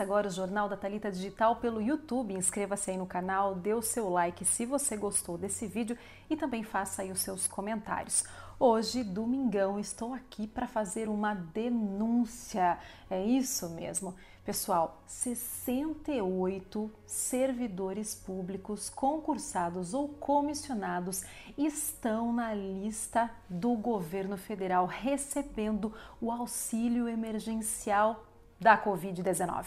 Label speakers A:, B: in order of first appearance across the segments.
A: Começa agora o Jornal da Talita Digital pelo YouTube. Inscreva-se aí no canal, dê o seu like se você gostou desse vídeo e também faça aí os seus comentários. Hoje, domingão, estou aqui para fazer uma denúncia. É isso mesmo. Pessoal, 68 servidores públicos concursados ou comissionados estão na lista do governo federal recebendo o auxílio emergencial da Covid-19.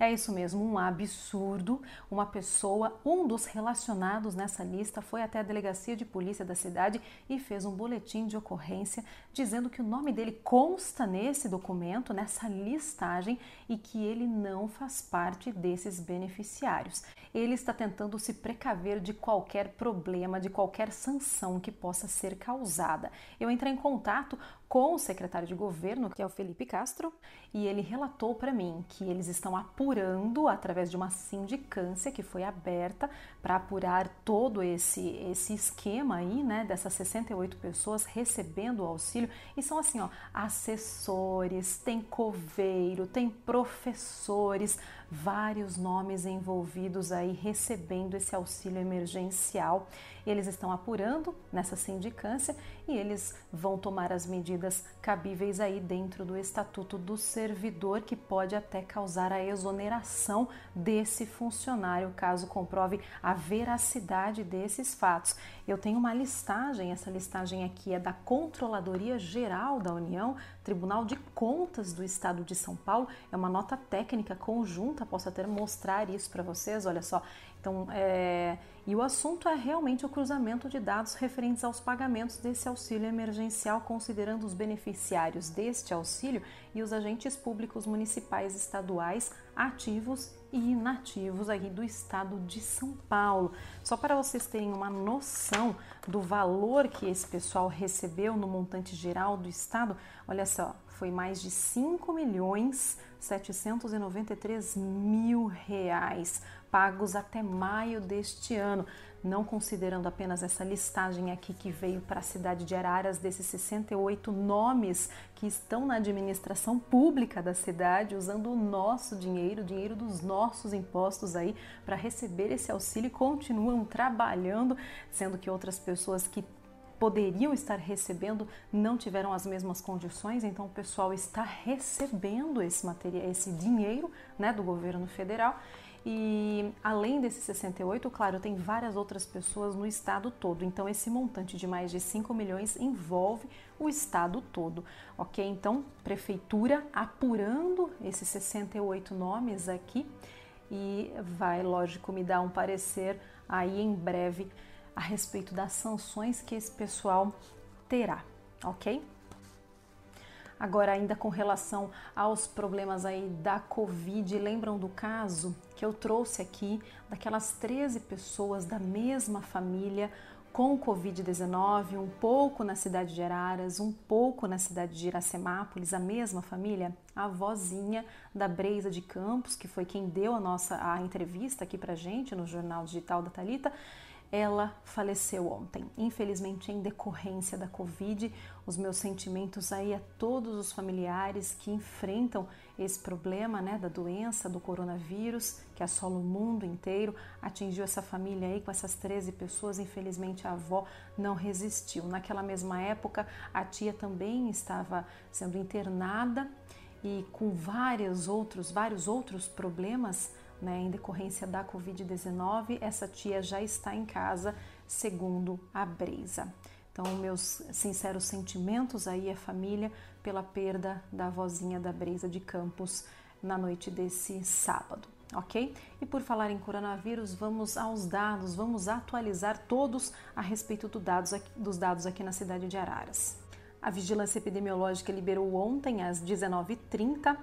A: É isso mesmo, um absurdo. Uma pessoa, um dos relacionados nessa lista, foi até a delegacia de polícia da cidade e fez um boletim de ocorrência dizendo que o nome dele consta nesse documento, nessa listagem, e que ele não faz parte desses beneficiários. Ele está tentando se precaver de qualquer problema, de qualquer sanção que possa ser causada. Eu entrei em contato com o secretário de governo, que é o Felipe Castro, e ele relatou para mim que eles estão apurando através de uma sindicância que foi aberta para apurar todo esse esse esquema aí, né, dessas 68 pessoas recebendo o auxílio. E são assim, ó, assessores, tem coveiro, tem professores, vários nomes envolvidos aí recebendo esse auxílio emergencial. Eles estão apurando nessa sindicância e eles vão tomar as medidas cabíveis aí dentro do Estatuto do Servidor, que pode até causar a exoneração desse funcionário, caso comprove a veracidade desses fatos. Eu tenho uma listagem, essa listagem aqui é da Controladoria Geral da União, Tribunal de Contas do Estado de São Paulo, é uma nota técnica conjunta, posso até mostrar isso para vocês, olha só. Então, é, e o assunto é realmente o cruzamento de dados referentes aos pagamentos desse auxílio emergencial, considerando os beneficiários deste auxílio e os agentes públicos municipais estaduais ativos e inativos aqui do estado de São Paulo. Só para vocês terem uma noção do valor que esse pessoal recebeu no montante geral do estado, olha só, foi mais de 5 milhões 793 mil reais pagos até maio deste ano, não considerando apenas essa listagem aqui que veio para a cidade de Araras desses 68 nomes que estão na administração pública da cidade usando o nosso dinheiro, o dinheiro dos nossos impostos aí para receber esse auxílio e continuam trabalhando, sendo que outras pessoas que poderiam estar recebendo não tiveram as mesmas condições, então o pessoal está recebendo esse material, esse dinheiro, né, do governo federal. E além desses 68, claro, tem várias outras pessoas no estado todo. Então esse montante de mais de 5 milhões envolve o estado todo, OK? Então, prefeitura apurando esses 68 nomes aqui e vai, lógico, me dar um parecer aí em breve a respeito das sanções que esse pessoal terá, ok? Agora, ainda com relação aos problemas aí da Covid, lembram do caso que eu trouxe aqui daquelas 13 pessoas da mesma família com Covid-19, um pouco na cidade de Araras, um pouco na cidade de Iracemápolis, a mesma família, a avózinha da Breisa de Campos, que foi quem deu a nossa a entrevista aqui pra gente no Jornal Digital da Talita, ela faleceu ontem. Infelizmente, em decorrência da Covid, os meus sentimentos aí a todos os familiares que enfrentam esse problema, né, da doença do coronavírus que assola o mundo inteiro, atingiu essa família aí com essas 13 pessoas. Infelizmente, a avó não resistiu. Naquela mesma época, a tia também estava sendo internada e com vários outros, vários outros problemas né, em decorrência da Covid-19, essa tia já está em casa, segundo a Brisa. Então, meus sinceros sentimentos aí à família pela perda da vozinha da Brisa de Campos na noite desse sábado, ok? E por falar em coronavírus, vamos aos dados, vamos atualizar todos a respeito do dados aqui, dos dados aqui na cidade de Araras. A vigilância epidemiológica liberou ontem às 19h30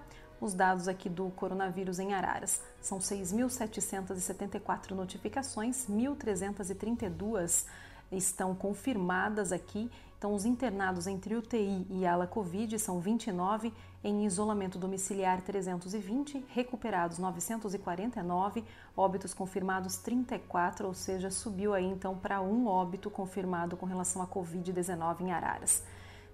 A: os dados aqui do coronavírus em Araras. São 6.774 notificações, 1.332 estão confirmadas aqui. Então, os internados entre UTI e ala Covid são 29, em isolamento domiciliar 320, recuperados 949, óbitos confirmados 34, ou seja, subiu aí então para um óbito confirmado com relação à Covid-19 em Araras.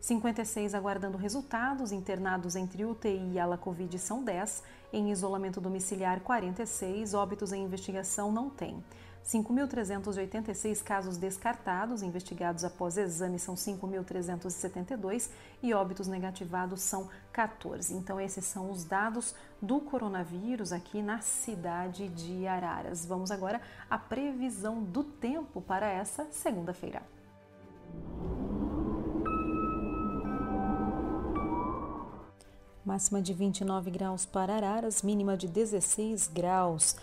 A: 56 aguardando resultados, internados entre UTI e ala Covid são 10, em isolamento domiciliar 46, óbitos em investigação não tem. 5.386 casos descartados, investigados após exame são 5.372 e óbitos negativados são 14. Então, esses são os dados do coronavírus aqui na cidade de Araras. Vamos agora à previsão do tempo para essa segunda-feira. Máxima de 29 graus para Araras, mínima de 16 graus.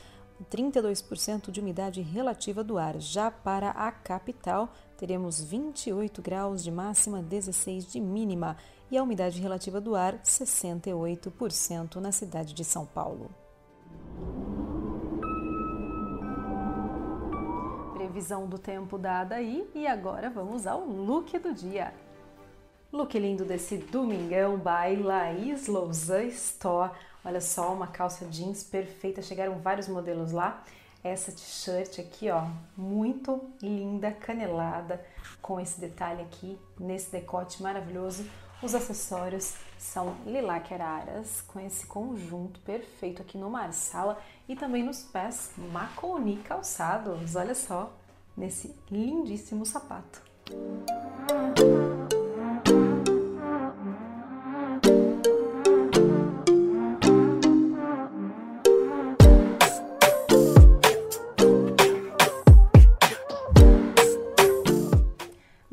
A: 32% de umidade relativa do ar. Já para a capital, teremos 28 graus de máxima, 16 de mínima e a umidade relativa do ar 68% na cidade de São Paulo. Previsão do tempo dada aí e agora vamos ao look do dia. Look lindo desse domingão by Laís Lousa Store. Olha só, uma calça jeans perfeita, chegaram vários modelos lá. Essa t-shirt aqui, ó, muito linda, canelada, com esse detalhe aqui, nesse decote maravilhoso. Os acessórios são lilac araras, com esse conjunto perfeito aqui no marsala e também nos pés Maconi calçados. Olha só, nesse lindíssimo sapato.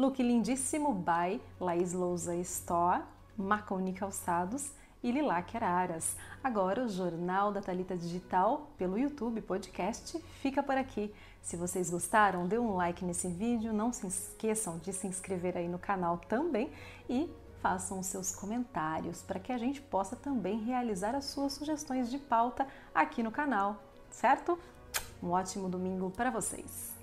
A: Look lindíssimo by Laís Lousa Store, Marconi Calçados e Lilac Araras. Agora o Jornal da Talita Digital pelo YouTube Podcast fica por aqui. Se vocês gostaram, dê um like nesse vídeo, não se esqueçam de se inscrever aí no canal também e façam seus comentários para que a gente possa também realizar as suas sugestões de pauta aqui no canal, certo? Um ótimo domingo para vocês.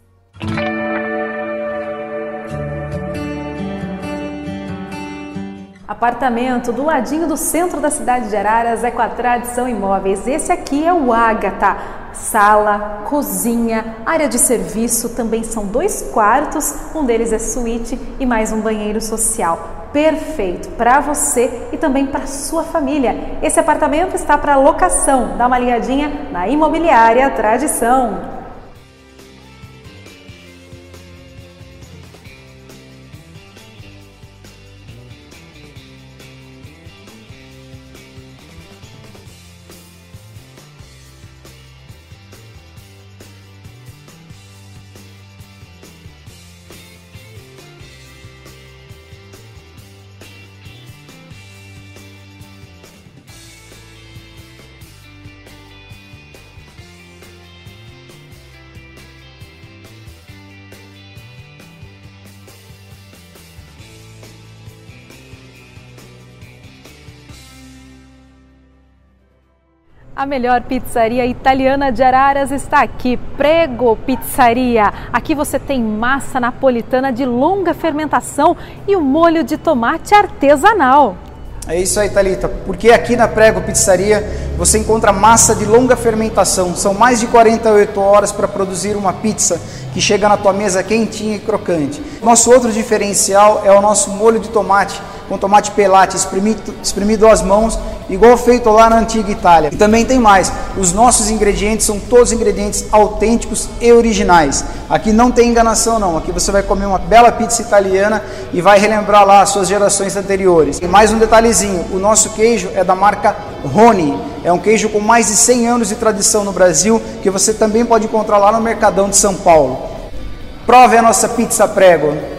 A: Apartamento do ladinho do centro da cidade de Araras é com a Tradição Imóveis. Esse aqui é o Ágata. Sala, cozinha, área de serviço, também são dois quartos, um deles é suíte e mais um banheiro social. Perfeito para você e também para sua família. Esse apartamento está para locação. Dá uma ligadinha na Imobiliária Tradição. A melhor pizzaria italiana de Araras está aqui, Prego Pizzaria. Aqui você tem massa napolitana de longa fermentação e o molho de tomate artesanal.
B: É isso aí, Thalita, porque aqui na Prego Pizzaria você encontra massa de longa fermentação. São mais de 48 horas para produzir uma pizza que chega na tua mesa quentinha e crocante. Nosso outro diferencial é o nosso molho de tomate com tomate pelate espremido, espremido às mãos, igual feito lá na antiga Itália. E também tem mais, os nossos ingredientes são todos ingredientes autênticos e originais. Aqui não tem enganação não, aqui você vai comer uma bela pizza italiana e vai relembrar lá as suas gerações anteriores. E mais um detalhezinho, o nosso queijo é da marca Rony, é um queijo com mais de 100 anos de tradição no Brasil, que você também pode encontrar lá no Mercadão de São Paulo. Prove a nossa pizza prego.